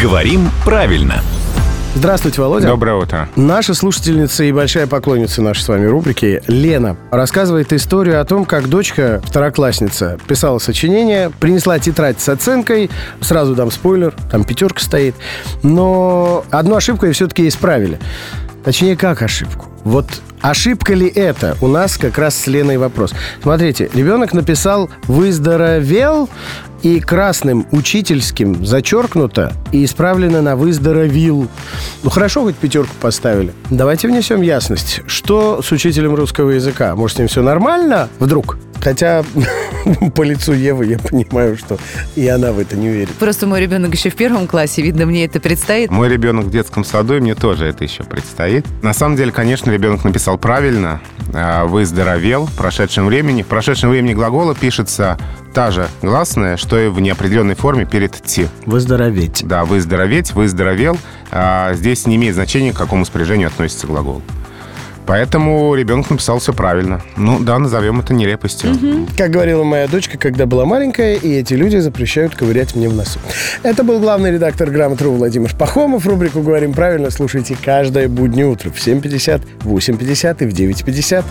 «Говорим правильно». Здравствуйте, Володя. Доброе утро. Наша слушательница и большая поклонница нашей с вами рубрики Лена рассказывает историю о том, как дочка, второклассница, писала сочинение, принесла тетрадь с оценкой, сразу дам спойлер, там пятерка стоит, но одну ошибку ее все-таки исправили. Точнее, как ошибку? Вот ошибка ли это? У нас как раз с Леной вопрос. Смотрите, ребенок написал «выздоровел», и красным учительским зачеркнуто и исправлено на «выздоровил». Ну, хорошо, хоть пятерку поставили. Давайте внесем ясность. Что с учителем русского языка? Может, с ним все нормально вдруг? Хотя по лицу Евы я понимаю, что и она в это не верит. Просто мой ребенок еще в первом классе, видно, мне это предстоит. Мой ребенок в детском саду, и мне тоже это еще предстоит. На самом деле, конечно, ребенок написал правильно. А, Выздоровел в прошедшем времени. В прошедшем времени глагола пишется та же гласная, что и в неопределенной форме перед «ти». Выздороветь. Да, выздороветь, выздоровел. А здесь не имеет значения, к какому спряжению относится глагол. Поэтому ребенок написал все правильно. Ну да, назовем это нелепостью. Как говорила моя дочка, когда была маленькая, и эти люди запрещают ковырять мне в носу. Это был главный редактор «Грамотру» Владимир Пахомов. Рубрику «Говорим правильно» слушайте каждое буднее утро в 7.50, в 8.50 и в 9.50.